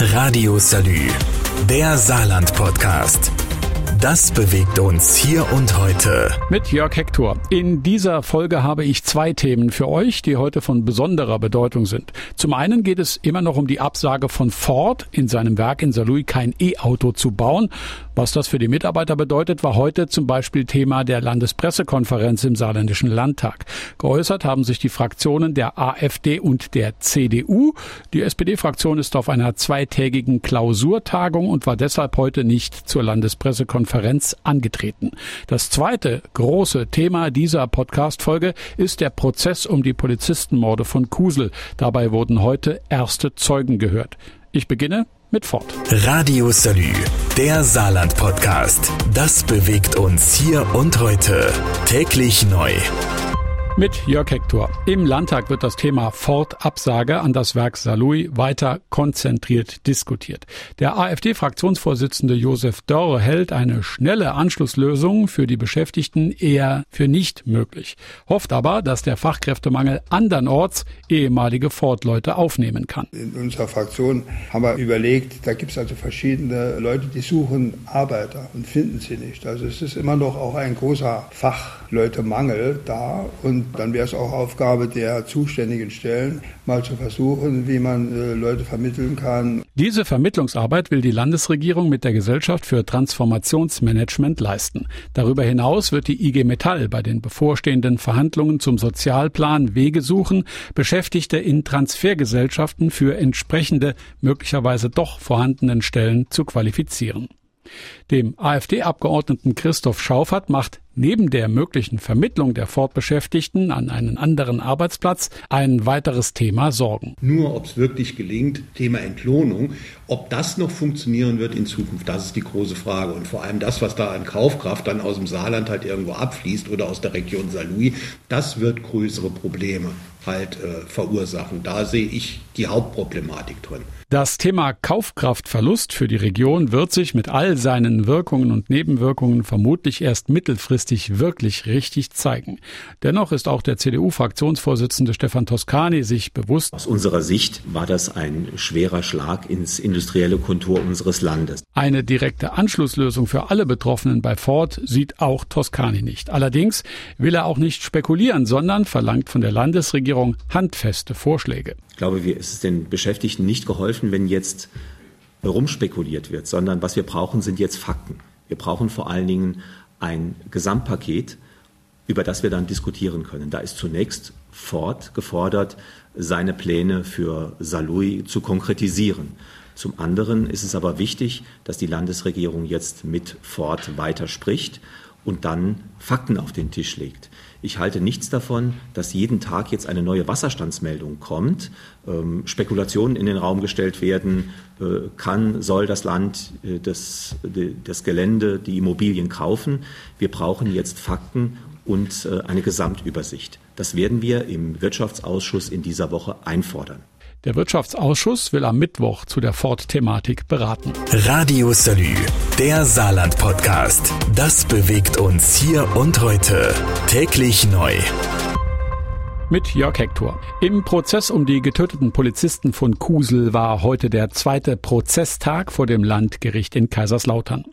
Radio Salü, der Saarland-Podcast. Das bewegt uns hier und heute. Mit Jörg Hector. In dieser Folge habe ich zwei Themen für euch, die heute von besonderer Bedeutung sind. Zum einen geht es immer noch um die Absage von Ford, in seinem Werk in Saarlouis kein E-Auto zu bauen. Was das für die Mitarbeiter bedeutet, war heute zum Beispiel Thema der Landespressekonferenz im Saarländischen Landtag. Geäußert haben sich die Fraktionen der AfD und der CDU. Die SPD-Fraktion ist auf einer zweitägigen Klausurtagung und war deshalb heute nicht zur Landespressekonferenz angetreten. Das zweite große Thema dieser Podcast-Folge ist der Prozess um die Polizistenmorde von Kusel. Dabei wurden heute erste Zeugen gehört. Ich beginne mit Ford. Radio Salü, der Saarland-Podcast. Das bewegt uns hier und heute. Täglich neu. Mit Jörg Hector. Im Landtag wird das Thema Ford-Absage an das Werk Saarlouis weiter konzentriert diskutiert. Der AfD-Fraktionsvorsitzende Josef Dörr hält eine schnelle Anschlusslösung für die Beschäftigten eher für nicht möglich, hofft aber, dass der Fachkräftemangel andernorts ehemalige Ford-Leute aufnehmen kann. In unserer Fraktion haben wir überlegt, da gibt es also verschiedene Leute, die suchen Arbeiter und finden sie nicht. Also es ist immer noch auch ein großer Fachleutemangel da und dann wäre es auch Aufgabe der zuständigen Stellen, mal zu versuchen, wie man äh, Leute vermitteln kann. Diese Vermittlungsarbeit will die Landesregierung mit der Gesellschaft für Transformationsmanagement leisten. Darüber hinaus wird die IG Metall bei den bevorstehenden Verhandlungen zum Sozialplan Wege suchen, Beschäftigte in Transfergesellschaften für entsprechende, möglicherweise doch vorhandenen Stellen zu qualifizieren. Dem AfD-Abgeordneten Christoph Schaufert macht neben der möglichen Vermittlung der Fortbeschäftigten an einen anderen Arbeitsplatz ein weiteres Thema Sorgen. Nur ob es wirklich gelingt, Thema Entlohnung, ob das noch funktionieren wird in Zukunft, das ist die große Frage. Und vor allem das, was da an Kaufkraft dann aus dem Saarland halt irgendwo abfließt oder aus der Region Saarlouis, das wird größere Probleme halt äh, verursachen. Da sehe ich die Hauptproblematik drin. Das Thema Kaufkraftverlust für die Region wird sich mit all seinen Wirkungen und Nebenwirkungen vermutlich erst mittelfristig wirklich richtig zeigen. Dennoch ist auch der CDU-Fraktionsvorsitzende Stefan Toscani sich bewusst. Aus unserer Sicht war das ein schwerer Schlag ins industrielle Kontur unseres Landes. Eine direkte Anschlusslösung für alle Betroffenen bei Ford sieht auch Toscani nicht. Allerdings will er auch nicht spekulieren, sondern verlangt von der Landesregierung handfeste Vorschläge. Ich glaube, es ist den Beschäftigten nicht geholfen, wenn jetzt rumspekuliert wird, sondern was wir brauchen, sind jetzt Fakten. Wir brauchen vor allen Dingen ein Gesamtpaket, über das wir dann diskutieren können. Da ist zunächst Ford gefordert, seine Pläne für Salui zu konkretisieren. Zum anderen ist es aber wichtig, dass die Landesregierung jetzt mit Ford weiter spricht und dann Fakten auf den Tisch legt. Ich halte nichts davon, dass jeden Tag jetzt eine neue Wasserstandsmeldung kommt, ähm, Spekulationen in den Raum gestellt werden, äh, kann, soll das Land äh, das, das Gelände, die Immobilien kaufen. Wir brauchen jetzt Fakten und äh, eine Gesamtübersicht. Das werden wir im Wirtschaftsausschuss in dieser Woche einfordern. Der Wirtschaftsausschuss will am Mittwoch zu der Ford-Thematik beraten. Radio Salü, der Saarland-Podcast. Das bewegt uns hier und heute. Täglich neu. Mit Jörg Hector. Im Prozess um die getöteten Polizisten von Kusel war heute der zweite Prozesstag vor dem Landgericht in Kaiserslautern.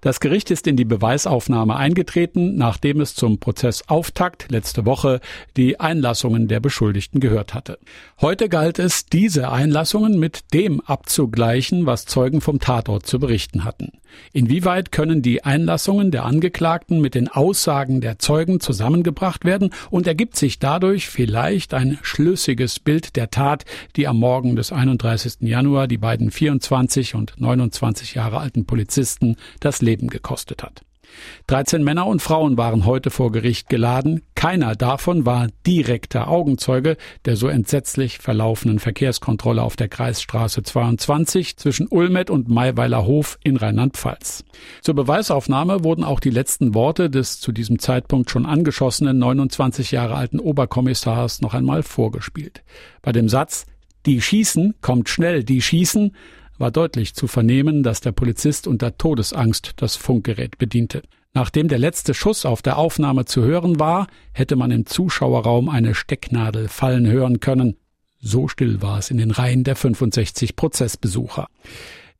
Das Gericht ist in die Beweisaufnahme eingetreten, nachdem es zum Prozessauftakt letzte Woche die Einlassungen der Beschuldigten gehört hatte. Heute galt es, diese Einlassungen mit dem abzugleichen, was Zeugen vom Tatort zu berichten hatten. Inwieweit können die Einlassungen der Angeklagten mit den Aussagen der Zeugen zusammengebracht werden und ergibt sich dadurch vielleicht ein schlüssiges Bild der Tat, die am Morgen des 31. Januar die beiden 24 und 29 Jahre alten Polizisten das Leben gekostet hat. 13 Männer und Frauen waren heute vor Gericht geladen. Keiner davon war direkter Augenzeuge der so entsetzlich verlaufenen Verkehrskontrolle auf der Kreisstraße 22 zwischen Ulmet und Maiweiler Hof in Rheinland-Pfalz. Zur Beweisaufnahme wurden auch die letzten Worte des zu diesem Zeitpunkt schon angeschossenen 29 Jahre alten Oberkommissars noch einmal vorgespielt. Bei dem Satz Die schießen, kommt schnell, die schießen, war deutlich zu vernehmen, dass der Polizist unter Todesangst das Funkgerät bediente. Nachdem der letzte Schuss auf der Aufnahme zu hören war, hätte man im Zuschauerraum eine Stecknadel fallen hören können. So still war es in den Reihen der 65 Prozessbesucher.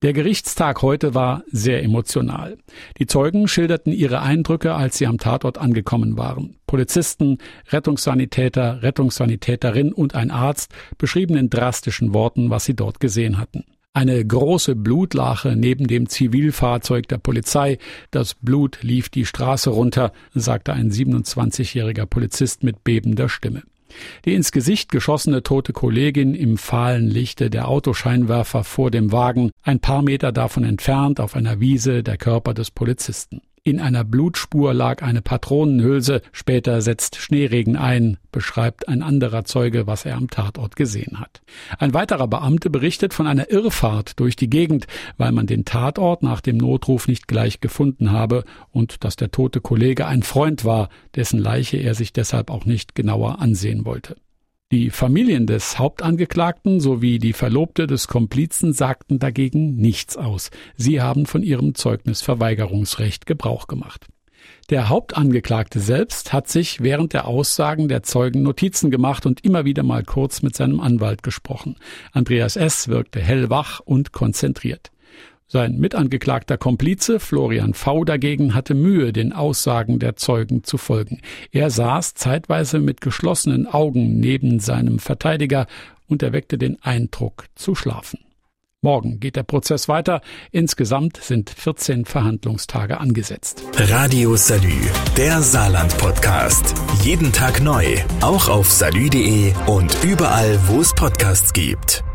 Der Gerichtstag heute war sehr emotional. Die Zeugen schilderten ihre Eindrücke, als sie am Tatort angekommen waren. Polizisten, Rettungssanitäter, Rettungssanitäterin und ein Arzt beschrieben in drastischen Worten, was sie dort gesehen hatten. Eine große Blutlache neben dem Zivilfahrzeug der Polizei. Das Blut lief die Straße runter, sagte ein 27-jähriger Polizist mit bebender Stimme. Die ins Gesicht geschossene tote Kollegin im fahlen Lichte der Autoscheinwerfer vor dem Wagen, ein paar Meter davon entfernt auf einer Wiese der Körper des Polizisten. In einer Blutspur lag eine Patronenhülse, später setzt Schneeregen ein, beschreibt ein anderer Zeuge, was er am Tatort gesehen hat. Ein weiterer Beamte berichtet von einer Irrfahrt durch die Gegend, weil man den Tatort nach dem Notruf nicht gleich gefunden habe und dass der tote Kollege ein Freund war, dessen Leiche er sich deshalb auch nicht genauer ansehen wollte. Die Familien des Hauptangeklagten sowie die Verlobte des Komplizen sagten dagegen nichts aus. Sie haben von ihrem Zeugnisverweigerungsrecht Gebrauch gemacht. Der Hauptangeklagte selbst hat sich während der Aussagen der Zeugen Notizen gemacht und immer wieder mal kurz mit seinem Anwalt gesprochen. Andreas S. wirkte hellwach und konzentriert. Sein mitangeklagter Komplize Florian V. dagegen hatte Mühe, den Aussagen der Zeugen zu folgen. Er saß zeitweise mit geschlossenen Augen neben seinem Verteidiger und erweckte den Eindruck zu schlafen. Morgen geht der Prozess weiter. Insgesamt sind 14 Verhandlungstage angesetzt. Radio Salü, der Saarland-Podcast. Jeden Tag neu, auch auf salü.de und überall, wo es Podcasts gibt.